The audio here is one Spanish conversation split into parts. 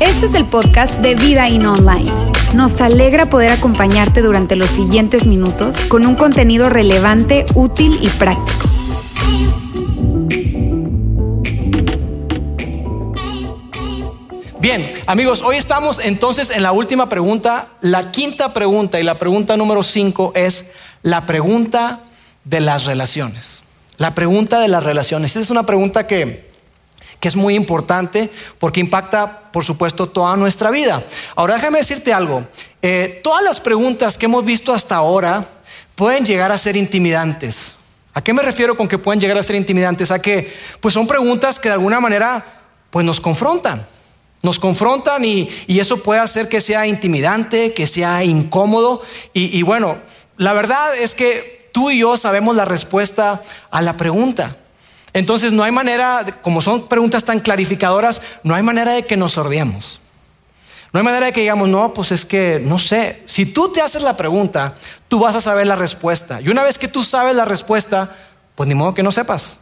Este es el podcast de Vida In Online. Nos alegra poder acompañarte durante los siguientes minutos con un contenido relevante, útil y práctico. Bien, amigos, hoy estamos entonces en la última pregunta. La quinta pregunta y la pregunta número cinco es la pregunta de las relaciones. La pregunta de las relaciones. Esta es una pregunta que, que es muy importante porque impacta, por supuesto, toda nuestra vida. Ahora déjame decirte algo. Eh, todas las preguntas que hemos visto hasta ahora pueden llegar a ser intimidantes. ¿A qué me refiero con que pueden llegar a ser intimidantes? A que pues son preguntas que de alguna manera pues nos confrontan. Nos confrontan y, eso puede hacer que sea intimidante, que sea incómodo. Y, bueno, la verdad es que tú y yo sabemos la respuesta a la pregunta. Entonces no hay manera, como son preguntas tan clarificadoras, no hay manera de que nos sordiemos. No hay manera de que digamos, no, pues es que no sé. Si tú te haces la pregunta, tú vas a saber la respuesta. Y una vez que tú sabes la respuesta, pues ni modo que no sepas.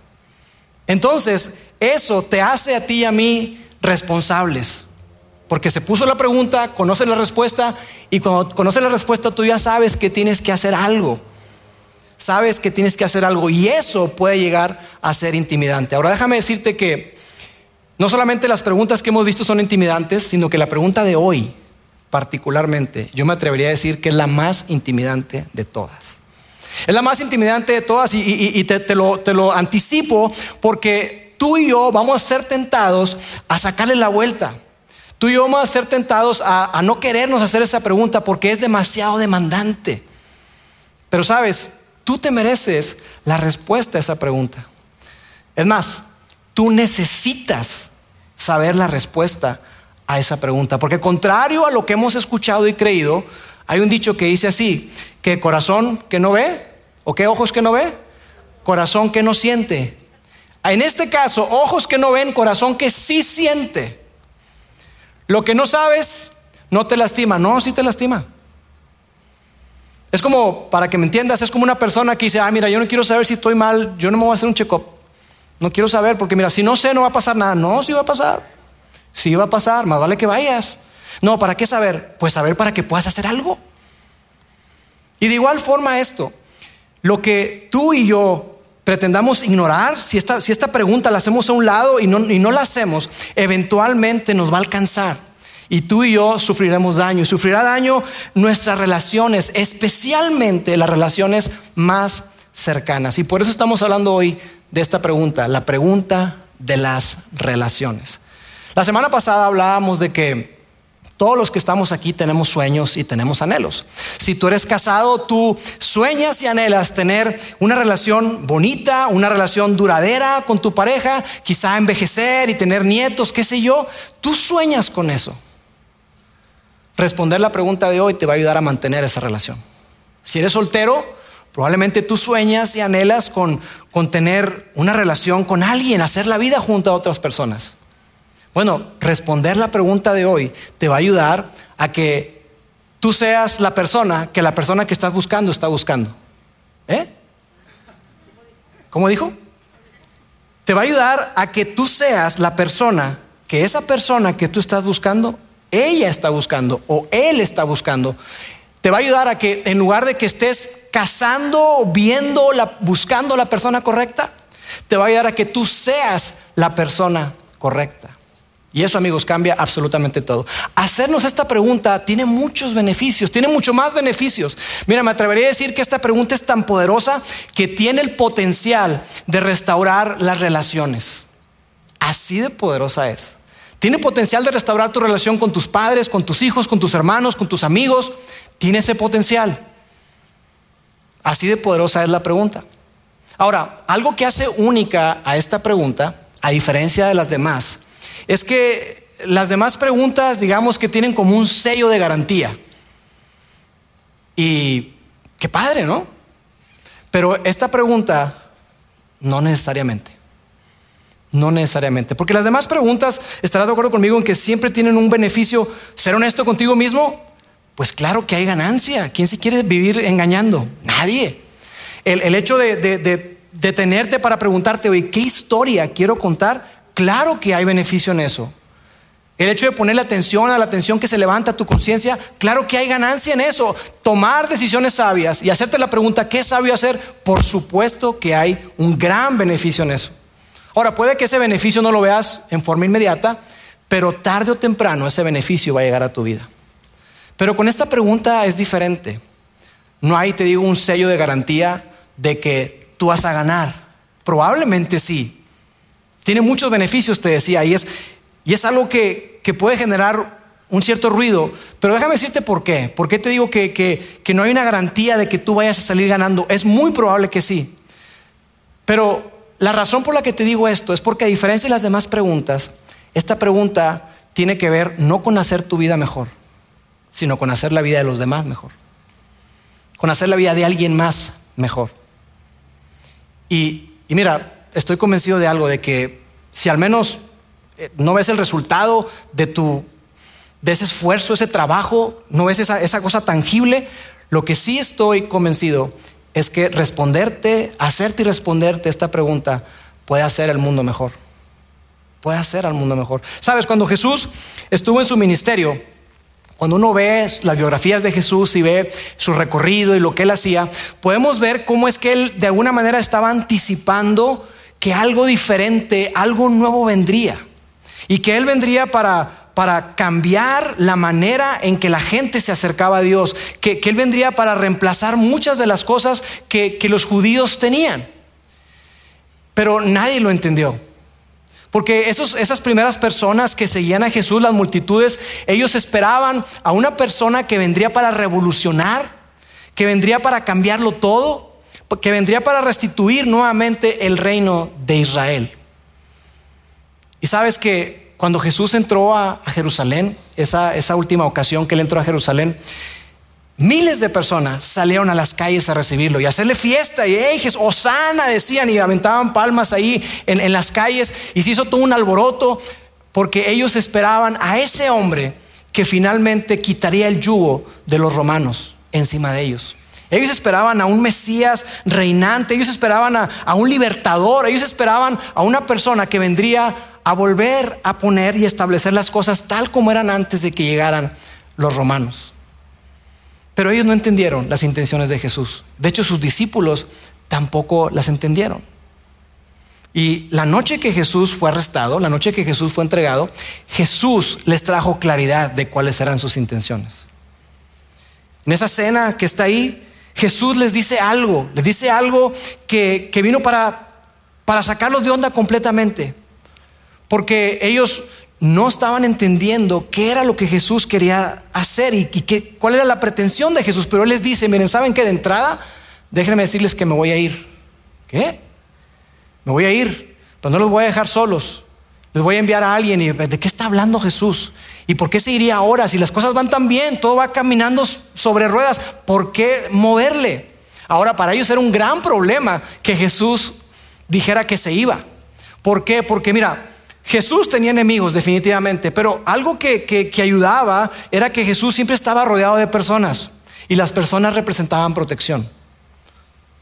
Entonces, eso te hace a ti y a mí responsables. Porque se puso la pregunta, conoce la respuesta y cuando conoces la respuesta tú ya sabes que tienes que hacer algo. Sabes que tienes que hacer algo y eso puede llegar a ser intimidante. Ahora déjame decirte que no solamente las preguntas que hemos visto son intimidantes, sino que la pregunta de hoy particularmente, yo me atrevería a decir que es la más intimidante de todas. Es la más intimidante de todas y, te, lo, te lo anticipo porque tú y yo vamos a ser tentados a sacarle la vuelta. Tú y yo vamos a ser tentados a, no querernos hacer esa pregunta porque es demasiado demandante. Pero sabes, tú te mereces la respuesta a esa pregunta. Es más, tú necesitas saber la respuesta a esa pregunta. Porque contrario a lo que hemos escuchado y creído, hay un dicho que dice así, que corazón que no ve, o que ojos que no ve, corazón que no siente, en este caso, ojos que no ven, corazón que sí siente. Lo que no sabes no te lastima, no, sí te lastima. Es como, para que me entiendas, es como una persona que dice, ah, mira, yo no quiero saber si estoy mal, yo no me voy a hacer un check-up. No quiero saber, porque mira, si no sé, no va a pasar nada. No, sí va a pasar. Sí va a pasar, más vale que vayas. No, ¿para qué saber? Pues saber para que puedas hacer algo. Y de igual forma esto, lo que tú y yo pretendamos ignorar, si esta, si esta pregunta la hacemos a un lado y no, y no la hacemos, eventualmente nos va a alcanzar. Y tú y yo sufriremos daño. Y sufrirá daño nuestras relaciones, especialmente las relaciones más cercanas. Y por eso estamos hablando hoy de esta pregunta, la pregunta de las relaciones. La semana pasada hablábamos de que todos los que estamos aquí tenemos sueños y tenemos anhelos. Si tú eres casado, tú sueñas y anhelas tener una relación bonita, una relación duradera con tu pareja, quizá envejecer y tener nietos, qué sé yo. Tú sueñas con eso. Responder la pregunta de hoy te va a ayudar a mantener esa relación. Si eres soltero, probablemente tú sueñas y anhelas con, con tener una relación con alguien, hacer la vida junto a otras personas. Bueno, responder la pregunta de hoy te va a ayudar a que tú seas la persona que la persona que estás buscando está buscando. ¿Eh? ¿Cómo dijo? Te va a ayudar a que tú seas la persona que esa persona que tú estás buscando, ella está buscando o él está buscando. Te va a ayudar a que en lugar de que estés cazando, viendo, buscando la persona correcta, te va a ayudar a que tú seas la persona correcta. Y eso, amigos, cambia absolutamente todo. Hacernos esta pregunta tiene muchos beneficios, tiene mucho más beneficios. Mira, me atrevería a decir que esta pregunta es tan poderosa que tiene el potencial de restaurar las relaciones. Así de poderosa es. Tiene potencial de restaurar tu relación con tus padres, con tus hijos, con tus hermanos, con tus amigos. Tiene ese potencial. Así de poderosa es la pregunta. Ahora, algo que hace única a esta pregunta, a diferencia de las demás, es que las demás preguntas, digamos que tienen como un sello de garantía. Y qué padre, ¿no? Pero esta pregunta, no necesariamente. No necesariamente. Porque las demás preguntas, ¿estarás de acuerdo conmigo en que siempre tienen un beneficio? ¿Ser honesto contigo mismo? Pues claro que hay ganancia. ¿Quién se quiere vivir engañando? Nadie. El, hecho de detenerte para preguntarte, oye, ¿qué historia quiero contar? Claro que hay beneficio en eso. El hecho de ponerle atención a la atención que se levanta a tu conciencia, claro que hay ganancia en eso. Tomar decisiones sabias y hacerte la pregunta, ¿qué sabio hacer? Por supuesto que hay un gran beneficio en eso. Ahora, puede que ese beneficio no lo veas en forma inmediata, pero tarde o temprano ese beneficio va a llegar a tu vida. Pero con esta pregunta es diferente. No hay, te digo, un sello de garantía de que tú vas a ganar. Probablemente sí. Tiene muchos beneficios, te decía, y es, y es algo que, puede generar un cierto ruido, pero déjame decirte por qué. ¿Por qué te digo que, que no hay una garantía de que tú vayas a salir ganando? Es muy probable que sí. Pero la razón por la que te digo esto es porque a diferencia de las demás preguntas, esta pregunta tiene que ver no con hacer tu vida mejor, sino con hacer la vida de los demás mejor. Con hacer la vida de alguien más mejor. Y, y mira, estoy convencido de algo, de que si al menos eh, no ves el resultado de tu de ese esfuerzo, ese trabajo, no ves esa, esa cosa tangible. Lo que sí estoy convencido es que responderte, hacerte y responderte esta pregunta puede hacer el mundo mejor. Puede hacer al mundo mejor. Sabes, cuando Jesús estuvo en su ministerio, cuando uno ve las biografías de Jesús y ve su recorrido y lo que él hacía, podemos ver cómo es que él de alguna manera estaba anticipando que algo diferente, algo nuevo vendría. Y que Él vendría para, para cambiar la manera en que la gente se acercaba a Dios, que, Él vendría para reemplazar muchas de las cosas que, los judíos tenían. Pero nadie lo entendió. Porque esos, esas primeras personas que seguían a Jesús, las multitudes, ellos esperaban a una persona que vendría para revolucionar, que vendría para cambiarlo todo, que vendría para restituir nuevamente el reino de Israel. Y sabes que cuando Jesús entró a, Jerusalén, esa, esa última ocasión que él entró a Jerusalén, Miles de personas salieron a las calles a recibirlo y a hacerle fiesta. Y hey, Osana decían y aventaban palmas ahí en, en, las calles. Y se hizo todo un alboroto porque ellos esperaban a ese hombre que finalmente quitaría el yugo de los romanos encima de ellos. Ellos esperaban a un Mesías reinante, ellos esperaban a, a un libertador, ellos esperaban a una persona que vendría a volver a poner y establecer las cosas tal como eran antes de que llegaran los romanos. Pero ellos no entendieron las intenciones de Jesús. De hecho, sus discípulos tampoco las entendieron. Y la noche que Jesús fue arrestado, la noche que Jesús fue entregado, Jesús les trajo claridad de cuáles eran sus intenciones. En esa cena que está ahí, Jesús les dice algo, les dice algo que, que vino para, para sacarlos de onda completamente porque ellos no estaban entendiendo qué era lo que Jesús quería hacer y, qué, cuál era la pretensión de Jesús. Pero Él les dice, miren, ¿saben qué? De entrada, déjenme decirles que me voy a ir. ¿Qué? Me voy a ir, pero no los voy a dejar solos. Les voy a enviar a alguien y ¿de qué está hablando Jesús? ¿Y por qué se iría ahora? Si las cosas van tan bien, todo va caminando sobre ruedas, ¿por qué moverle? Ahora, para ellos era un gran problema que Jesús dijera que se iba. ¿Por qué? Porque mira, Jesús tenía enemigos definitivamente, pero algo que, ayudaba era que Jesús siempre estaba rodeado de personas y las personas representaban protección.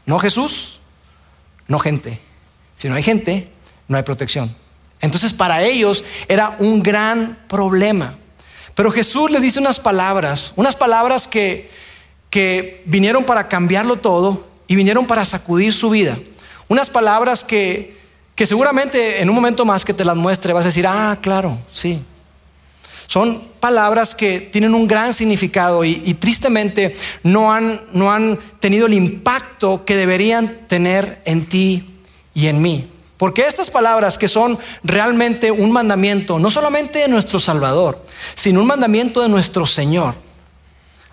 No Jesús, no gente. Si no hay gente, no hay protección. Entonces para ellos era un gran problema. Pero Jesús le dice unas palabras, unas palabras que, que vinieron para cambiarlo todo y vinieron para sacudir su vida. Unas palabras que, que seguramente en un momento más que te las muestre vas a decir, ah, claro, sí. Son palabras que tienen un gran significado y, tristemente no han, no han tenido el impacto que deberían tener en ti y en mí. Porque estas palabras que son realmente un mandamiento, no solamente de nuestro Salvador, sino un mandamiento de nuestro Señor,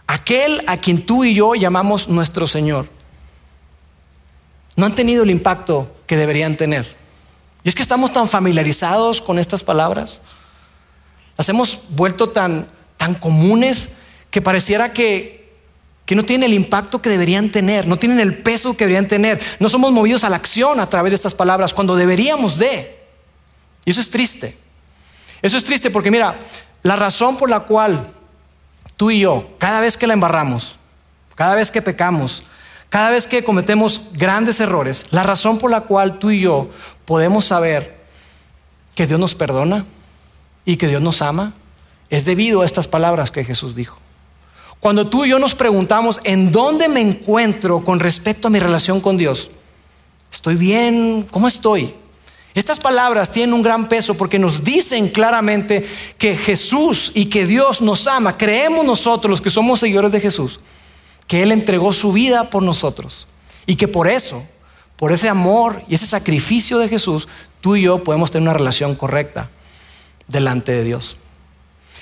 aquel a quien tú y yo llamamos nuestro Señor, no han tenido el impacto que deberían tener. Y es que estamos tan familiarizados con estas palabras, las hemos vuelto tan, tan comunes que pareciera que, que no tienen el impacto que deberían tener, no tienen el peso que deberían tener. No somos movidos a la acción a través de estas palabras cuando deberíamos de. Y eso es triste. Eso es triste porque mira, la razón por la cual tú y yo, cada vez que la embarramos, cada vez que pecamos, cada vez que cometemos grandes errores, la razón por la cual tú y yo podemos saber que Dios nos perdona y que Dios nos ama es debido a estas palabras que Jesús dijo. Cuando tú y yo nos preguntamos en dónde me encuentro con respecto a mi relación con Dios, ¿estoy bien? ¿Cómo estoy? Estas palabras tienen un gran peso porque nos dicen claramente que Jesús y que Dios nos ama. Creemos nosotros, los que somos seguidores de Jesús, que Él entregó su vida por nosotros y que por eso, por ese amor y ese sacrificio de Jesús, tú y yo podemos tener una relación correcta delante de Dios.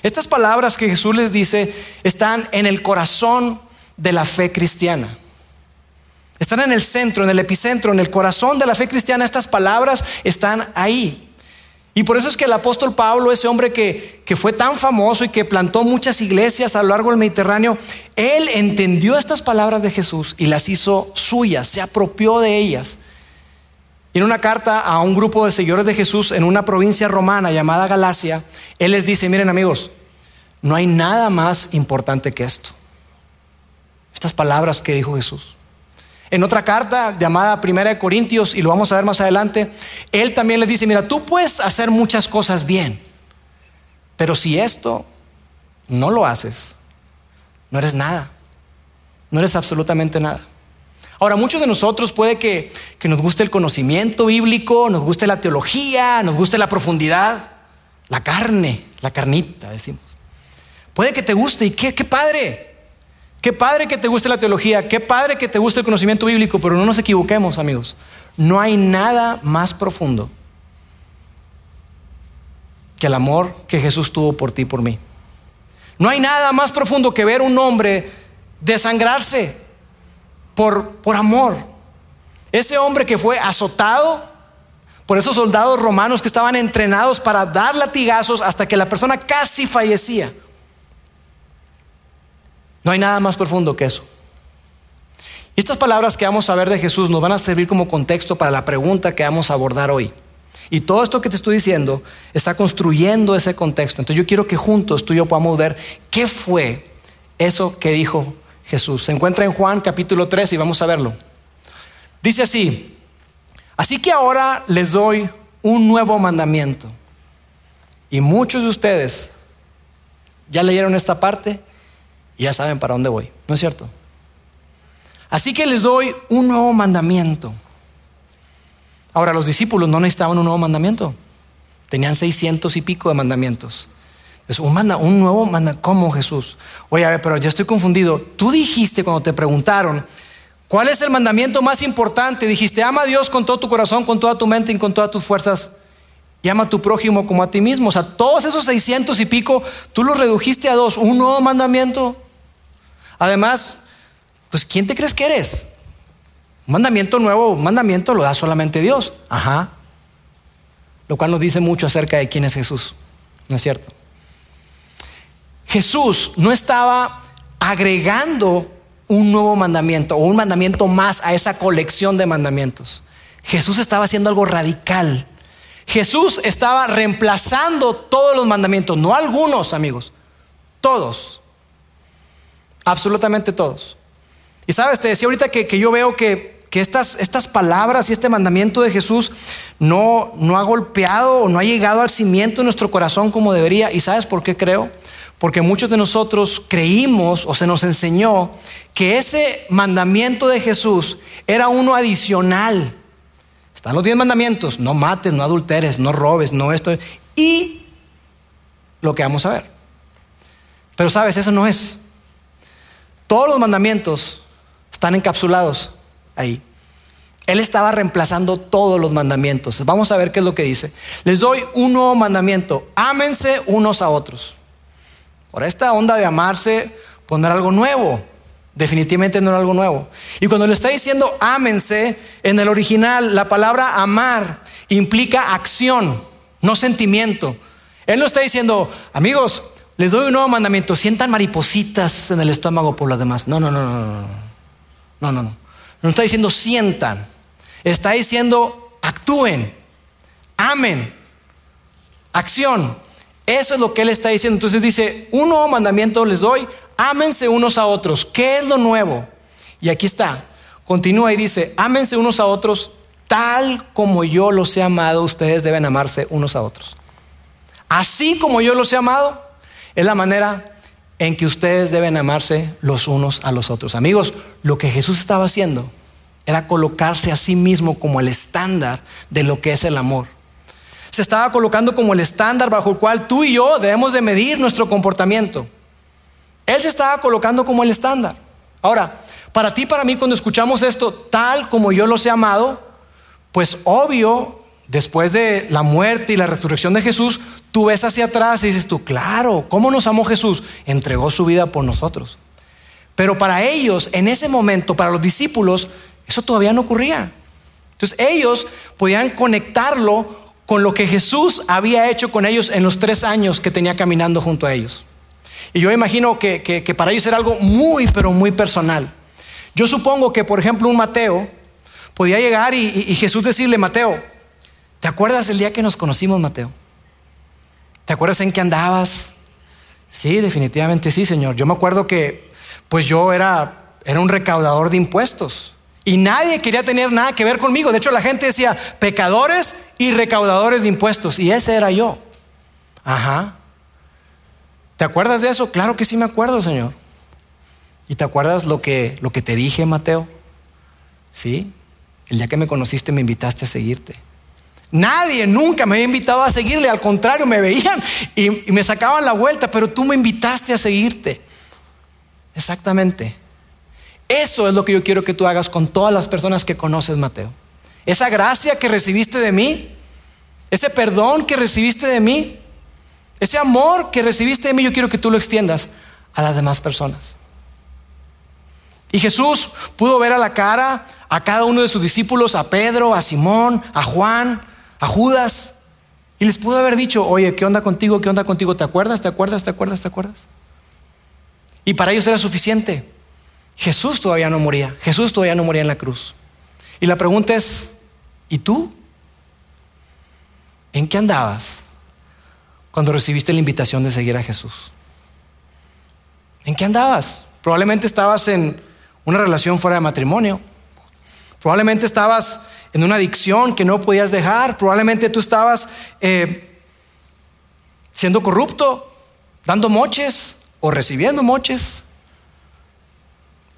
Estas palabras que Jesús les dice están en el corazón de la fe cristiana. Están en el centro, en el epicentro, en el corazón de la fe cristiana. Estas palabras están ahí. Y por eso es que el apóstol Pablo, ese hombre que, que, fue tan famoso y que plantó muchas iglesias a lo largo del Mediterráneo, él entendió estas palabras de Jesús y las hizo suyas, se apropió de ellas. Y en una carta a un grupo de seguidores de Jesús en una provincia romana llamada Galacia, él les dice, miren amigos, no hay nada más importante que esto. Estas palabras que dijo Jesús. En otra carta llamada Primera de Corintios, y lo vamos a ver más adelante, él también les dice, mira, tú puedes hacer muchas cosas bien, pero si esto no lo haces, no eres nada, no eres absolutamente nada. Ahora, muchos de nosotros puede que, nos guste el conocimiento bíblico, nos guste la teología, nos guste la profundidad, la carne, la carnita, decimos. Puede que te guste y qué, qué padre. Qué padre que te guste la teología, qué padre que te guste el conocimiento bíblico, pero no nos equivoquemos, amigos. No hay nada más profundo que el amor que Jesús tuvo por ti y por mí. No hay nada más profundo que ver un hombre desangrarse, por, por amor. Ese hombre que fue azotado por esos soldados romanos que estaban entrenados para dar latigazos hasta que la persona casi fallecía. No hay nada más profundo que eso. Estas palabras que vamos a ver de Jesús nos van a servir como contexto para la pregunta que vamos a abordar hoy. Y todo esto que te estoy diciendo está construyendo ese contexto. Entonces yo quiero que juntos tú y yo podamos ver qué fue eso que dijo Jesús. Se encuentra en Juan capítulo 3 y vamos a verlo. Dice así, así que ahora les doy un nuevo mandamiento. Y muchos de ustedes ya leyeron esta parte ya saben para dónde voy, ¿no es cierto? Así que les doy un nuevo mandamiento. Ahora, los discípulos no necesitaban un nuevo mandamiento. Tenían seiscientos y pico de mandamientos. Un, manda, un nuevo manda, ¿cómo Jesús? Oye, a ver, pero ya estoy confundido. Tú dijiste cuando te preguntaron, ¿cuál es el mandamiento más importante? Dijiste, ama a Dios con todo tu corazón, con toda tu mente y con todas tus fuerzas. Y ama a tu prójimo como a ti mismo. O sea, todos esos seiscientos y pico, tú los redujiste a dos. Un nuevo mandamiento. Además, pues ¿quién te crees que eres? Un mandamiento nuevo, un mandamiento lo da solamente Dios. Ajá. Lo cual nos dice mucho acerca de quién es Jesús. ¿No es cierto? Jesús no estaba agregando un nuevo mandamiento o un mandamiento más a esa colección de mandamientos. Jesús estaba haciendo algo radical. Jesús estaba reemplazando todos los mandamientos, no algunos amigos, todos, absolutamente todos. Y sabes, te decía ahorita que, yo veo que, estas, estas, palabras y este mandamiento de Jesús no, no ha golpeado o no ha llegado al cimiento de nuestro corazón como debería. ¿Y sabes por qué creo? Porque muchos de nosotros creímos o se nos enseñó que ese mandamiento de Jesús era uno adicional. Están los diez mandamientos, no mates, no adulteres, no robes, no esto. Y lo que vamos a ver. Pero sabes, eso no es. Todos los mandamientos están encapsulados ahí. Él estaba reemplazando todos los mandamientos. Vamos a ver qué es lo que dice. Les doy un nuevo mandamiento. Ámense unos a otros. Por esta onda de amarse, poner algo nuevo. Definitivamente no era algo nuevo. Y cuando le está diciendo ámense, en el original la palabra amar implica acción, no sentimiento. Él no está diciendo, amigos, les doy un nuevo mandamiento, sientan maripositas en el estómago por los demás. No, no, no, no, no. No, no, no. No está diciendo sientan. Está diciendo actúen, amen, acción. Eso es lo que él está diciendo. Entonces dice, un nuevo mandamiento les doy, ámense unos a otros. ¿Qué es lo nuevo? Y aquí está, continúa y dice, ámense unos a otros tal como yo los he amado, ustedes deben amarse unos a otros. Así como yo los he amado, es la manera en que ustedes deben amarse los unos a los otros. Amigos, lo que Jesús estaba haciendo era colocarse a sí mismo como el estándar de lo que es el amor. Se estaba colocando como el estándar bajo el cual tú y yo debemos de medir nuestro comportamiento. Él se estaba colocando como el estándar. Ahora, para ti, para mí, cuando escuchamos esto, tal como yo los he amado, pues obvio, después de la muerte y la resurrección de Jesús, tú ves hacia atrás y dices tú, claro, ¿cómo nos amó Jesús? Entregó su vida por nosotros. Pero para ellos, en ese momento, para los discípulos, eso todavía no ocurría. Entonces ellos podían conectarlo con lo que Jesús había hecho con ellos en los tres años que tenía caminando junto a ellos. Y yo imagino que, para ellos era algo muy, pero muy personal. Yo supongo que, por ejemplo, un Mateo podía llegar y Jesús decirle, Mateo, ¿te acuerdas del día que nos conocimos, Mateo? ¿Te acuerdas en qué andabas? Sí, definitivamente sí, Señor. Yo me acuerdo que, pues yo era, era un recaudador de impuestos. Y nadie quería tener nada que ver conmigo. De hecho, la gente decía pecadores y recaudadores de impuestos. Y ese era yo. Ajá. ¿Te acuerdas de eso? Claro que sí me acuerdo, Señor. ¿Y te acuerdas lo que, lo que te dije, Mateo? Sí. El día que me conociste me invitaste a seguirte. Nadie nunca me había invitado a seguirle, al contrario, me veían y, me sacaban la vuelta, pero tú me invitaste a seguirte. Exactamente. Eso es lo que yo quiero que tú hagas con todas las personas que conoces, Mateo. Esa gracia que recibiste de mí, ese perdón que recibiste de mí, ese amor que recibiste de mí, yo quiero que tú lo extiendas a las demás personas. Y Jesús pudo ver a la cara a cada uno de sus discípulos, a Pedro, a Simón, a Juan, a Judas, y les pudo haber dicho, oye, ¿qué onda contigo? ¿Qué onda contigo? ¿Te acuerdas? ¿Te acuerdas? ¿Te acuerdas? ¿Te acuerdas? Y para ellos era suficiente. Jesús todavía no moría. Jesús todavía no moría en la cruz. Y la pregunta es, ¿y tú? ¿En qué andabas cuando recibiste la invitación de seguir a Jesús? ¿En qué andabas? Probablemente estabas en una relación fuera de matrimonio. Probablemente estabas en una adicción que no podías dejar. Probablemente tú estabas eh, siendo corrupto, dando moches o recibiendo moches.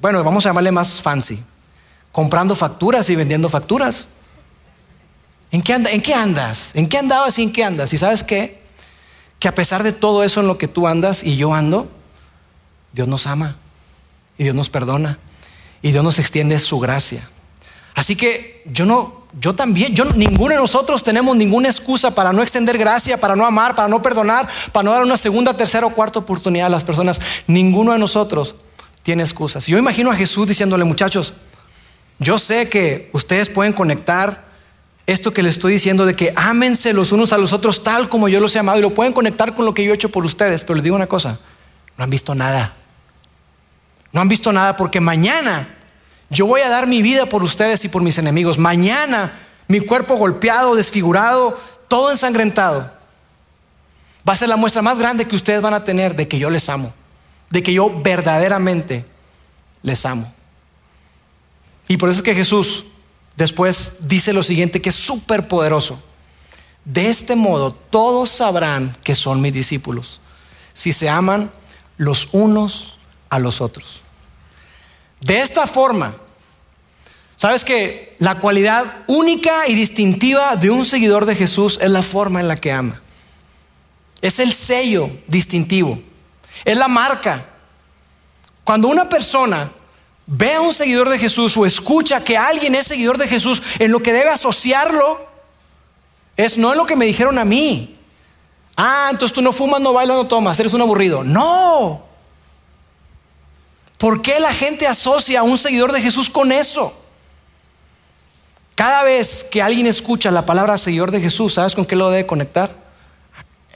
Bueno, vamos a llamarle más fancy. Comprando facturas y vendiendo facturas. ¿En qué, ¿En qué andas? ¿En qué andabas y en qué andas? ¿Y sabes qué? Que a pesar de todo eso en lo que tú andas y yo ando, Dios nos ama y Dios nos perdona y Dios nos extiende su gracia. Así que yo no, yo también, yo ninguno de nosotros tenemos ninguna excusa para no extender gracia, para no amar, para no perdonar, para no dar una segunda, tercera o cuarta oportunidad a las personas. Ninguno de nosotros tiene excusas. Yo imagino a Jesús diciéndole, muchachos, yo sé que ustedes pueden conectar esto que les estoy diciendo de que ámense los unos a los otros tal como yo los he amado y lo pueden conectar con lo que yo he hecho por ustedes, pero les digo una cosa, no han visto nada. No han visto nada porque mañana yo voy a dar mi vida por ustedes y por mis enemigos. Mañana mi cuerpo golpeado, desfigurado, todo ensangrentado. Va a ser la muestra más grande que ustedes van a tener de que yo les amo de que yo verdaderamente les amo. Y por eso es que Jesús después dice lo siguiente que es súper poderoso. De este modo todos sabrán que son mis discípulos, si se aman los unos a los otros. De esta forma, sabes que la cualidad única y distintiva de un seguidor de Jesús es la forma en la que ama. Es el sello distintivo. Es la marca. Cuando una persona ve a un seguidor de Jesús o escucha que alguien es seguidor de Jesús, en lo que debe asociarlo es no en lo que me dijeron a mí. Ah, entonces tú no fumas, no bailas, no tomas, eres un aburrido. No. ¿Por qué la gente asocia a un seguidor de Jesús con eso? Cada vez que alguien escucha la palabra seguidor de Jesús, ¿sabes con qué lo debe conectar?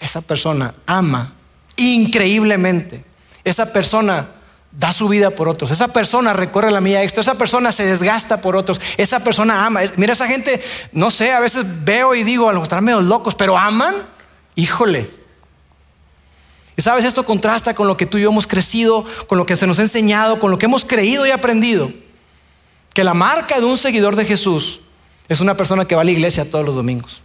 Esa persona ama increíblemente. Esa persona da su vida por otros. Esa persona recorre la mía extra. Esa persona se desgasta por otros. Esa persona ama. Mira, esa gente, no sé, a veces veo y digo, a los están medio locos, pero aman. Híjole. Y sabes, esto contrasta con lo que tú y yo hemos crecido, con lo que se nos ha enseñado, con lo que hemos creído y aprendido. que la marca de un seguidor de Jesús es una persona que va a la iglesia todos los domingos.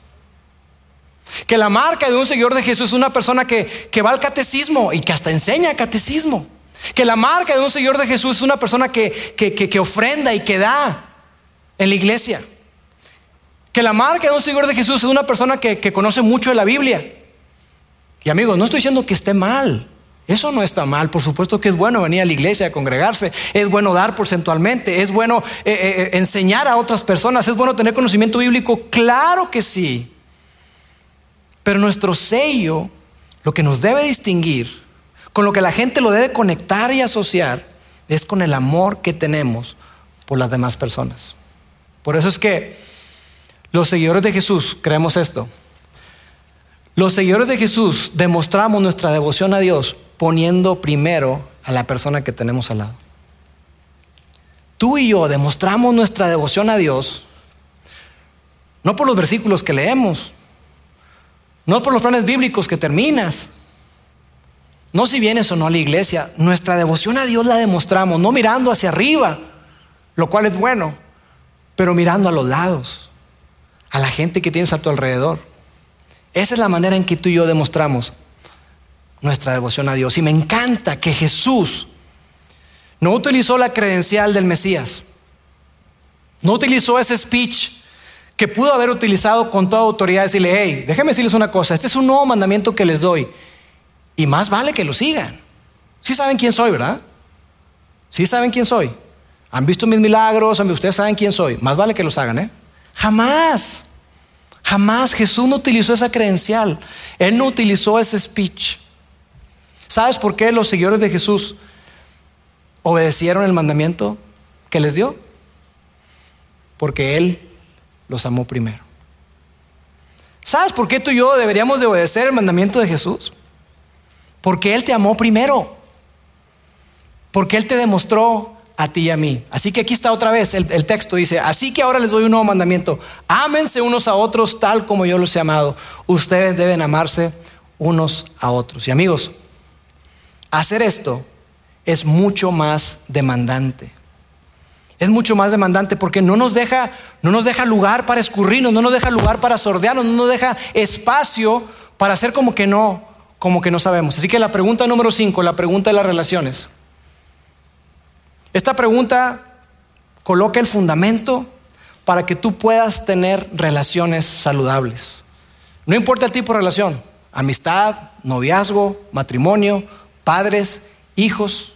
Que la marca de un seguidor de Jesús es una persona que, que va al catecismo y que hasta enseña catecismo. Que la marca de un seguidor de Jesús es una persona que, que, ofrenda y que da en la iglesia. Que la marca de un seguidor de Jesús es una persona que, que conoce mucho de la Biblia. Y amigos, no estoy diciendo que esté mal. Eso no está mal, por supuesto que es bueno venir a la iglesia a congregarse, es bueno dar porcentualmente, es bueno eh, eh, eh, enseñar a otras personas, es bueno tener conocimiento bíblico, claro que sí. Pero nuestro sello, lo que nos debe distinguir, con lo que la gente lo debe conectar y asociar, es con el amor que tenemos por las demás personas. Por eso es que los seguidores de Jesús creemos esto. Los seguidores de Jesús demostramos nuestra devoción a Dios poniendo primero a la persona que tenemos al lado. Tú y yo demostramos nuestra devoción a Dios no por los versículos que leemos, no por los planes bíblicos que terminas, no si vienes o no a la iglesia, nuestra devoción a Dios la demostramos, no mirando hacia arriba, lo cual es bueno, pero mirando a los lados, a la gente que tienes a tu alrededor. Esa es la manera en que tú y yo demostramos nuestra devoción a Dios. Y me encanta que Jesús no utilizó la credencial del Mesías, no utilizó ese speech que pudo haber utilizado con toda autoridad, decirle, hey, déjenme decirles una cosa, este es un nuevo mandamiento que les doy, y más vale que lo sigan. Sí saben quién soy, ¿verdad? Sí saben quién soy. Han visto mis milagros, ustedes saben quién soy. Más vale que los hagan, ¿eh? Jamás. Jamás Jesús no utilizó esa credencial. Él no utilizó ese speech. ¿Sabes por qué los seguidores de Jesús obedecieron el mandamiento que les dio? Porque Él los amó primero. ¿Sabes por qué tú y yo deberíamos de obedecer el mandamiento de Jesús? Porque Él te amó primero. Porque Él te demostró a ti y a mí. Así que aquí está otra vez el, texto. Dice, así que ahora les doy un nuevo mandamiento. Ámense unos a otros tal como yo los he amado. Ustedes deben amarse unos a otros. Y amigos, Hacer esto es mucho más demandante. Es mucho más demandante porque no nos deja, no nos deja lugar para escurrirnos, no nos deja lugar para sordearnos, no nos deja espacio para hacer como que no, como que no sabemos. Así que la pregunta número 5, la pregunta de las relaciones. Esta pregunta coloca el fundamento para que tú puedas tener relaciones saludables. No importa el tipo de relación, amistad, noviazgo, matrimonio, padres, hijos.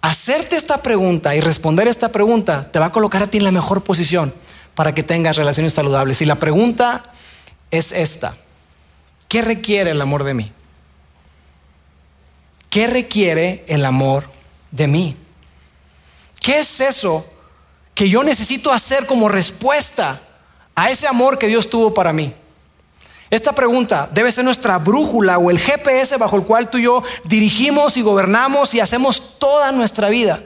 Hacerte esta pregunta y responder esta pregunta te va a colocar a ti en la mejor posición para que tengas relaciones saludables. Y la pregunta es esta. ¿Qué requiere el amor de mí? ¿Qué requiere el amor de mí? ¿Qué es eso que yo necesito hacer como respuesta a ese amor que Dios tuvo para mí? Esta pregunta debe ser nuestra brújula o el GPS bajo el cual tú y yo dirigimos y gobernamos y hacemos toda nuestra vida,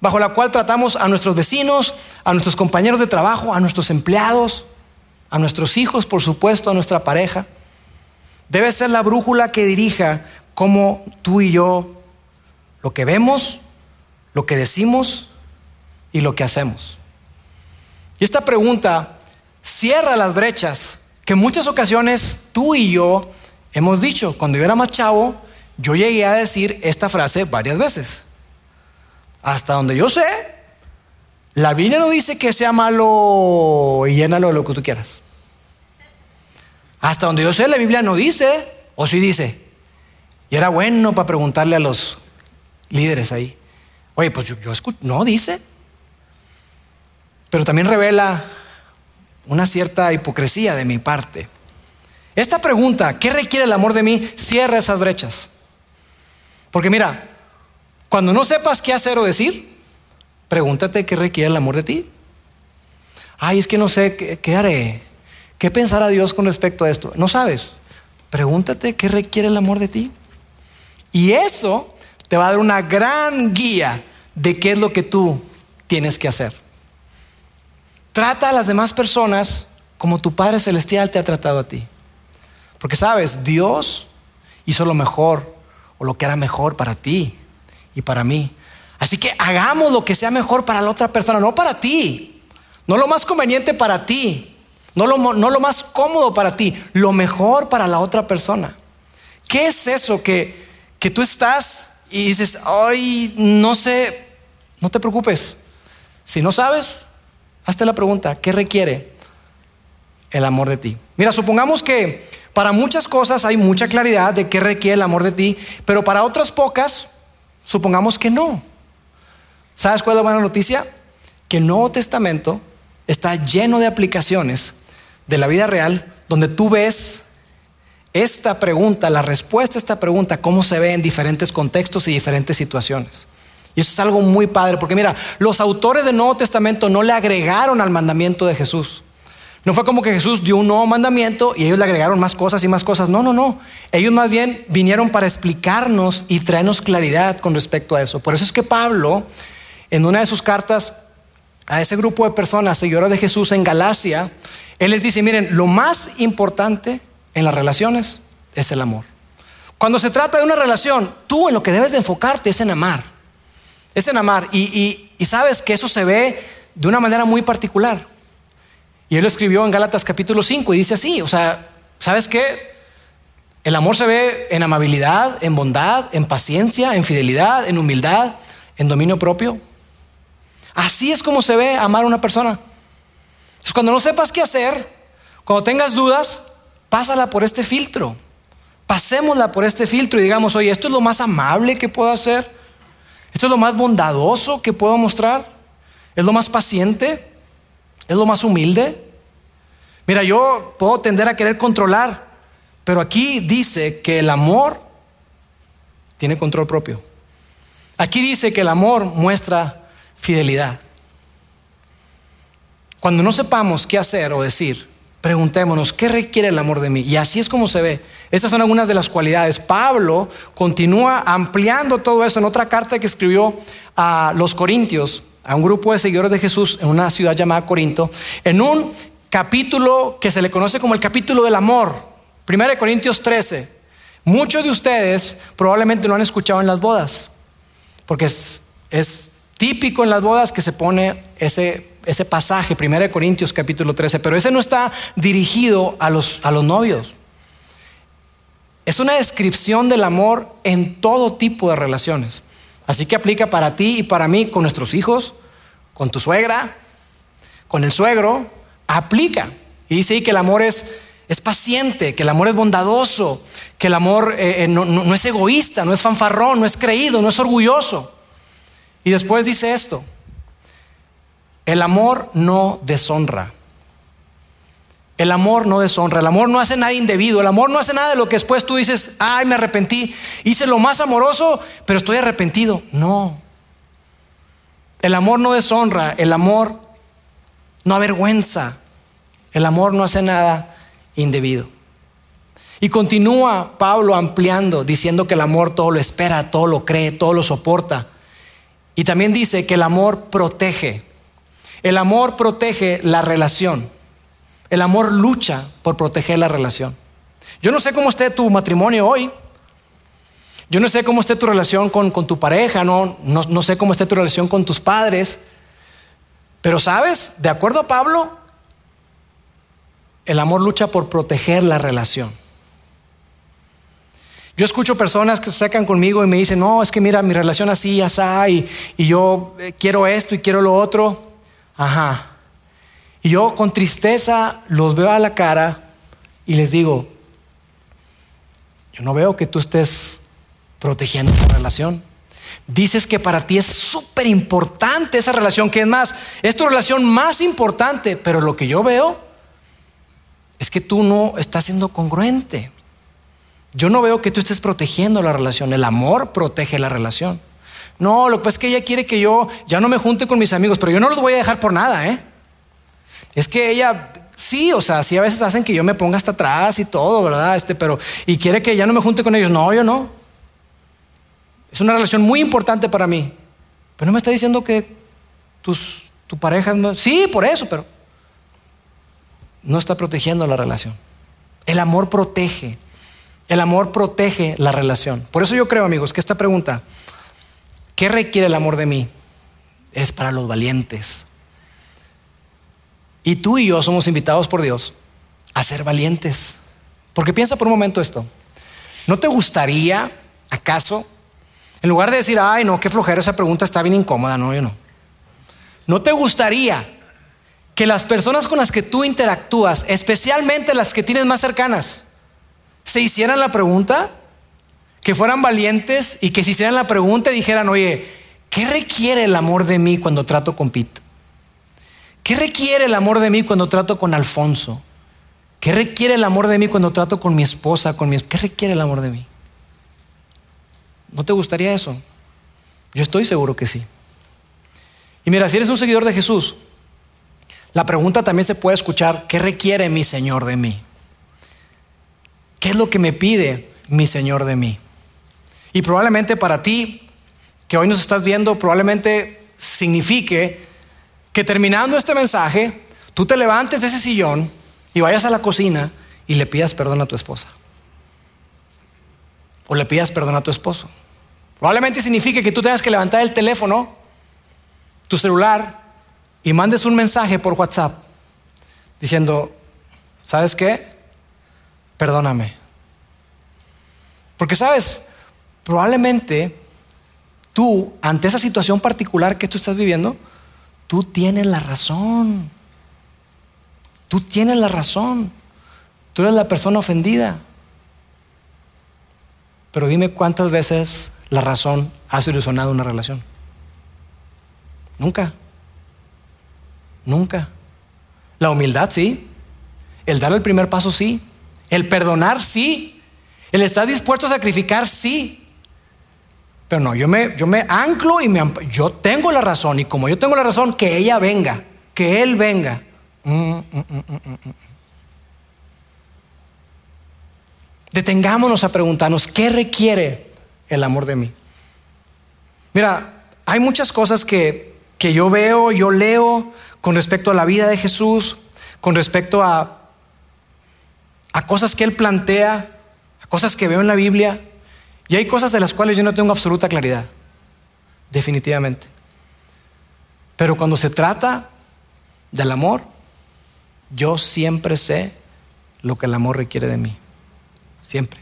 bajo la cual tratamos a nuestros vecinos, a nuestros compañeros de trabajo, a nuestros empleados, a nuestros hijos, por supuesto, a nuestra pareja. Debe ser la brújula que dirija cómo tú y yo lo que vemos, lo que decimos y lo que hacemos. Y esta pregunta cierra las brechas que en muchas ocasiones tú y yo hemos dicho. Cuando yo era más chavo, yo llegué a decir esta frase varias veces. Hasta donde yo sé, la Biblia no dice que sea malo y llénalo de lo que tú quieras. Hasta donde yo sé, la Biblia no dice, o sí dice. Y era bueno para preguntarle a los líderes ahí. Oye, pues yo, yo escucho, no dice. Pero también revela una cierta hipocresía de mi parte. Esta pregunta, ¿qué requiere el amor de mí? Cierra esas brechas. Porque mira, cuando no sepas qué hacer o decir, pregúntate qué requiere el amor de ti. Ay, es que no sé qué, haré. ¿Qué pensará Dios con respecto a esto? No sabes. Pregúntate qué requiere el amor de ti. Y eso te va a dar una gran guía de qué es lo que tú tienes que hacer. Trata a las demás personas como tu Padre Celestial te ha tratado a ti. Porque sabes, Dios hizo lo mejor o lo que era mejor para ti y para mí. Así que hagamos lo que sea mejor para la otra persona, no para ti, no lo más conveniente para ti, no lo, no lo más cómodo para ti, lo mejor para la otra persona. ¿Qué es eso que, que tú estás y dices, ay, no sé, no te preocupes. Si no sabes, hazte la pregunta, ¿qué requiere el amor de ti? Mira, supongamos que para muchas cosas hay mucha claridad de qué requiere el amor de ti, pero para otras pocas, supongamos que no. ¿Sabes cuál es la buena noticia? Que el Nuevo Testamento está lleno de aplicaciones de la vida real donde tú ves esta pregunta, la respuesta a esta pregunta, cómo se ve en diferentes contextos y diferentes situaciones. Y eso es algo muy padre, porque mira, los autores del Nuevo Testamento no le agregaron al mandamiento de Jesús. No fue como que Jesús dio un nuevo mandamiento y ellos le agregaron más cosas y más cosas. No, no, no. Ellos más bien vinieron para explicarnos y traernos claridad con respecto a eso. Por eso es que Pablo en una de sus cartas a ese grupo de personas, seguidores de Jesús en Galacia, él les dice, miren, lo más importante en las relaciones es el amor. Cuando se trata de una relación, tú en lo que debes de enfocarte es en amar. Es en amar. Y, sabes que eso se ve de una manera muy particular. Y él lo escribió en Gálatas capítulo 5 y dice así, o sea, ¿sabes qué? El amor se ve en amabilidad, en bondad, en paciencia, en fidelidad, en humildad, en dominio propio. Así es como se ve amar a una persona. Entonces, cuando no sepas qué hacer, cuando tengas dudas, pásala por este filtro. Pasémosla por este filtro y digamos, oye, esto es lo más amable que puedo hacer. Esto es lo más bondadoso que puedo mostrar. Es lo más paciente. Es lo más humilde. Mira, yo puedo tender a querer controlar, pero aquí dice que el amor tiene control propio. Aquí dice que el amor muestra fidelidad. Cuando no sepamos qué hacer o decir, preguntémonos, ¿qué requiere el amor de mí? Y así es como se ve. Estas son algunas de las cualidades. Pablo continúa ampliando todo eso en otra carta que escribió a los Corintios, a un grupo de seguidores de Jesús en una ciudad llamada Corinto, en un capítulo que se le conoce como el capítulo del amor, 1 Corintios 13. Muchos de ustedes probablemente lo han escuchado en las bodas, porque es típico en las bodas que se pone ese, ese pasaje, 1 Corintios capítulo 13, pero ese no está dirigido a los, a los novios. Es una descripción del amor en todo tipo de relaciones. Así que aplica para ti y para mí, con nuestros hijos, con tu suegra, con el suegro, aplica. Y dice que el amor es, es paciente, que el amor es bondadoso, que el amor eh, eh, no es egoísta, no es fanfarrón, no es creído, no es orgulloso. Y después dice esto, el amor no deshonra. El amor no deshonra, el amor no hace nada indebido, el amor no hace nada de lo que después tú dices, ay, me arrepentí, hice lo más amoroso, pero estoy arrepentido. No. El amor no deshonra, el amor no avergüenza, el amor no hace nada indebido. Y continúa Pablo ampliando, diciendo que el amor todo lo espera, todo lo cree, todo lo soporta. Y también dice que el amor protege. El amor protege la relación. El amor lucha por proteger la relación. Yo no sé cómo esté tu matrimonio hoy. Yo no sé cómo esté tu relación con, tu pareja, no, no, no sé cómo esté tu relación con tus padres. Pero sabes, de acuerdo a Pablo, el amor lucha por proteger la relación. Yo escucho personas que se sacan conmigo y me dicen, no, es que mira, mi relación así, ya y, y yo eh, quiero esto y quiero lo otro. Ajá. Y yo con tristeza los veo a la cara y les digo, yo no veo que tú estés protegiendo tu relación. Dices que para ti es súper importante esa relación, que es más, es tu relación más importante, pero lo que yo veo es que tú no estás siendo congruente. Yo no veo que tú estés protegiendo la relación. El amor protege la relación. No, lo que pasa es que ella quiere que yo ya no me junte con mis amigos, pero yo no los voy a dejar por nada, ¿eh? Es que ella, sí, o sea, sí a veces hacen que yo me ponga hasta atrás y todo, ¿verdad? Este, pero, y quiere que ya no me junte con ellos. No, yo no. Es una relación muy importante para mí. Pero no me está diciendo que tus, tu pareja no. Sí, por eso, pero no está protegiendo la relación. El amor protege. El amor protege la relación. Por eso yo creo, amigos, que esta pregunta, ¿qué requiere el amor de mí? Es para los valientes. Y tú y yo somos invitados por Dios a ser valientes. Porque piensa por un momento esto. ¿No te gustaría, acaso, en lugar de decir, ay, no, qué flojera esa pregunta está bien incómoda, no, yo no. ¿No te gustaría que las personas con las que tú interactúas, especialmente las que tienes más cercanas, se hicieran la pregunta? Que fueran valientes y que se hicieran la pregunta y dijeran, oye, ¿qué requiere el amor de mí cuando trato con Pete? ¿Qué requiere el amor de mí cuando trato con Alfonso? ¿Qué requiere el amor de mí cuando trato con mi esposa, con mi ¿Qué requiere el amor de mí? ¿No te gustaría eso? Yo estoy seguro que sí. Y mira, si eres un seguidor de Jesús, la pregunta también se puede escuchar, ¿qué requiere mi Señor de mí? ¿Qué es lo que me pide mi Señor de mí? Y probablemente para ti, que hoy nos estás viendo, probablemente signifique que terminando este mensaje, tú te levantes de ese sillón y vayas a la cocina y le pidas perdón a tu esposa. O le pidas perdón a tu esposo. Probablemente signifique que tú tengas que levantar el teléfono, tu celular, y mandes un mensaje por WhatsApp diciendo, ¿sabes qué? Perdóname. Porque sabes, probablemente tú, ante esa situación particular que tú estás viviendo, tú tienes la razón. Tú tienes la razón. Tú eres la persona ofendida. Pero dime cuántas veces la razón ha solucionado una relación. Nunca. Nunca. La humildad sí. El dar el primer paso sí. El perdonar sí. El estar dispuesto a sacrificar sí. Pero no, yo me, yo me anclo y me, yo tengo la razón. Y como yo tengo la razón, que ella venga, que él venga. Mm, mm, mm, Detengámonos a preguntarnos, ¿qué requiere el amor de mí? Mira, hay muchas cosas que, que yo veo, yo leo con respecto a la vida de Jesús, con respecto a, a cosas que Él plantea, a cosas que veo en la Biblia, y hay cosas de las cuales yo no tengo absoluta claridad, definitivamente. Pero cuando se trata del amor, yo siempre sé lo que el amor requiere de mí. Siempre.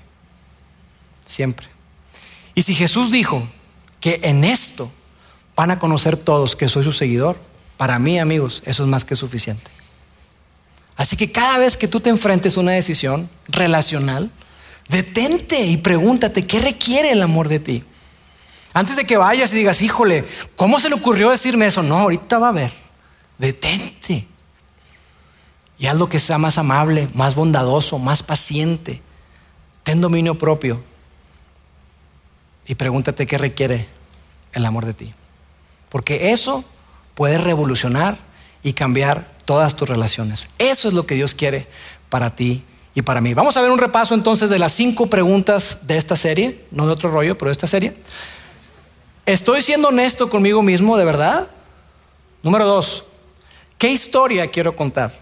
Siempre. Y si Jesús dijo que en esto van a conocer todos que soy su seguidor, para mí, amigos, eso es más que suficiente. Así que cada vez que tú te enfrentes a una decisión relacional, detente y pregúntate qué requiere el amor de ti. Antes de que vayas y digas, híjole, ¿cómo se le ocurrió decirme eso? No, ahorita va a ver. Detente. Y haz lo que sea más amable, más bondadoso, más paciente. Ten dominio propio. Y pregúntate qué requiere el amor de ti. Porque eso puede revolucionar y cambiar todas tus relaciones. Eso es lo que Dios quiere para ti y para mí. Vamos a ver un repaso entonces de las cinco preguntas de esta serie, no de otro rollo, pero de esta serie. ¿Estoy siendo honesto conmigo mismo de verdad? Número dos, ¿qué historia quiero contar?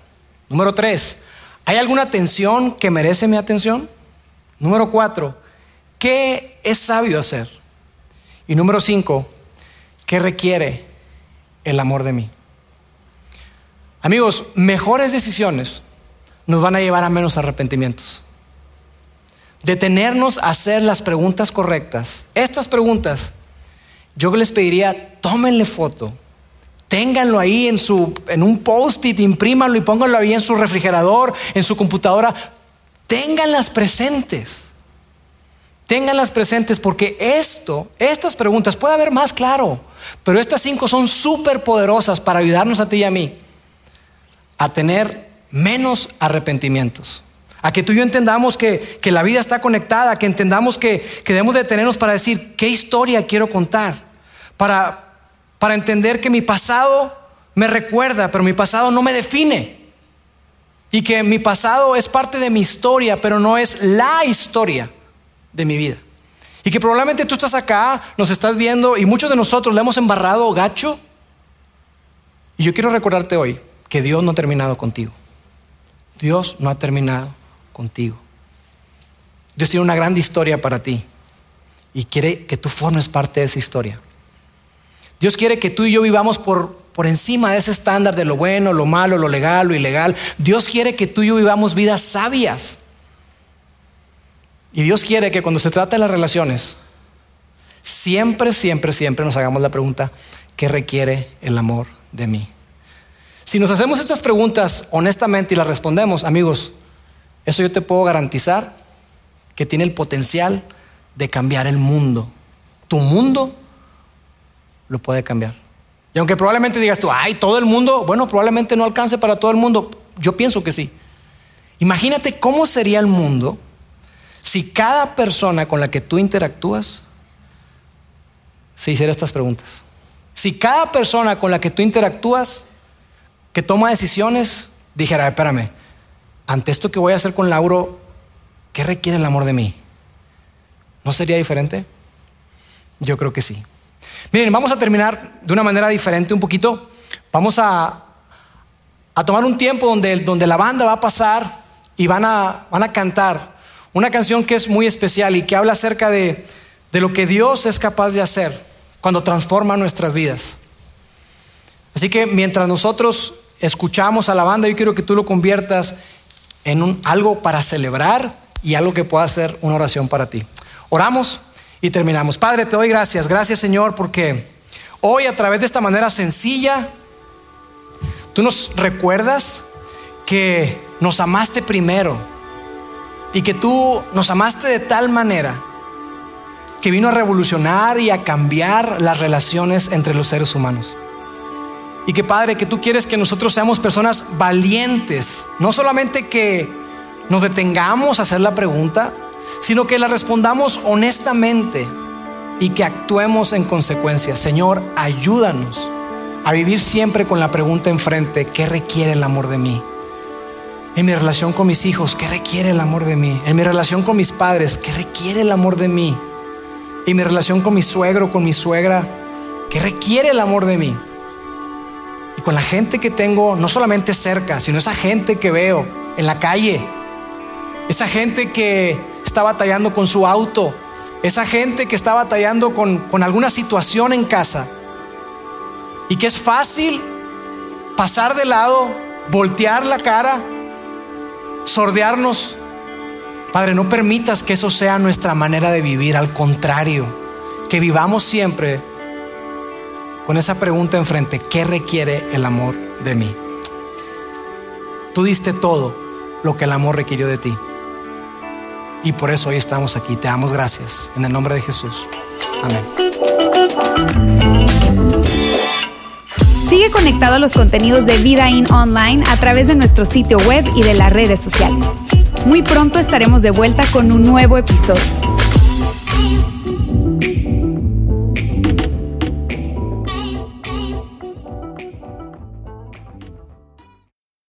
Número tres, ¿hay alguna tensión que merece mi atención? Número cuatro, ¿qué es sabio hacer? Y número cinco, ¿qué requiere el amor de mí? Amigos, mejores decisiones nos van a llevar a menos arrepentimientos. Detenernos a hacer las preguntas correctas. Estas preguntas, yo les pediría, tómenle foto, ténganlo ahí en, su, en un post-it, imprímanlo y pónganlo ahí en su refrigerador, en su computadora. Ténganlas presentes. Ténganlas presentes porque esto, estas preguntas, puede haber más claro, pero estas cinco son súper poderosas para ayudarnos a ti y a mí a tener menos arrepentimientos. A que tú y yo entendamos que, la vida está conectada, que entendamos que, que, debemos detenernos para decir qué historia quiero contar, para, para entender que mi pasado me recuerda, pero mi pasado no me define. Y que mi pasado es parte de mi historia, pero no es la historia de mi vida. Y que probablemente tú estás acá, nos estás viendo y muchos de nosotros le hemos embarrado gacho. Y yo quiero recordarte hoy que Dios no ha terminado contigo. Dios no ha terminado contigo. Dios tiene una gran historia para ti y quiere que tú formes parte de esa historia. Dios quiere que tú y yo vivamos por, por encima de ese estándar de lo bueno, lo malo, lo legal, lo ilegal. Dios quiere que tú y yo vivamos vidas sabias. Y Dios quiere que cuando se trata de las relaciones, siempre, siempre, siempre nos hagamos la pregunta, ¿qué requiere el amor de mí? Si nos hacemos estas preguntas honestamente y las respondemos, amigos, eso yo te puedo garantizar que tiene el potencial de cambiar el mundo. Tu mundo lo puede cambiar. Y aunque probablemente digas tú, ay, todo el mundo, bueno, probablemente no alcance para todo el mundo. Yo pienso que sí. Imagínate cómo sería el mundo si cada persona con la que tú interactúas se hiciera estas preguntas. Si cada persona con la que tú interactúas que toma decisiones, dijera, espérame, ante esto que voy a hacer con Lauro, ¿qué requiere el amor de mí? ¿No sería diferente? Yo creo que sí. Miren, vamos a terminar de una manera diferente un poquito. Vamos a, a tomar un tiempo donde, donde la banda va a pasar y van a, van a cantar una canción que es muy especial y que habla acerca de, de lo que Dios es capaz de hacer cuando transforma nuestras vidas. Así que mientras nosotros escuchamos a la banda, yo quiero que tú lo conviertas en algo para celebrar y algo que pueda ser una oración para ti. Oramos y terminamos. Padre, te doy gracias. Gracias Señor porque hoy a través de esta manera sencilla, tú nos recuerdas que nos amaste primero y que tú nos amaste de tal manera que vino a revolucionar y a cambiar las relaciones entre los seres humanos. Y que Padre, que tú quieres que nosotros seamos personas valientes, no solamente que nos detengamos a hacer la pregunta, sino que la respondamos honestamente y que actuemos en consecuencia. Señor, ayúdanos a vivir siempre con la pregunta enfrente, ¿qué requiere el amor de mí? En mi relación con mis hijos, ¿qué requiere el amor de mí? En mi relación con mis padres, ¿qué requiere el amor de mí? En mi relación con mi suegro, con mi suegra, ¿qué requiere el amor de mí? Con la gente que tengo, no solamente cerca, sino esa gente que veo en la calle, esa gente que está batallando con su auto, esa gente que está batallando con, con alguna situación en casa. Y que es fácil pasar de lado, voltear la cara, sordearnos. Padre, no permitas que eso sea nuestra manera de vivir, al contrario, que vivamos siempre con esa pregunta enfrente, ¿qué requiere el amor de mí? Tú diste todo lo que el amor requirió de ti. Y por eso hoy estamos aquí. Te damos gracias. En el nombre de Jesús. Amén. Sigue conectado a los contenidos de Vida In Online a través de nuestro sitio web y de las redes sociales. Muy pronto estaremos de vuelta con un nuevo episodio.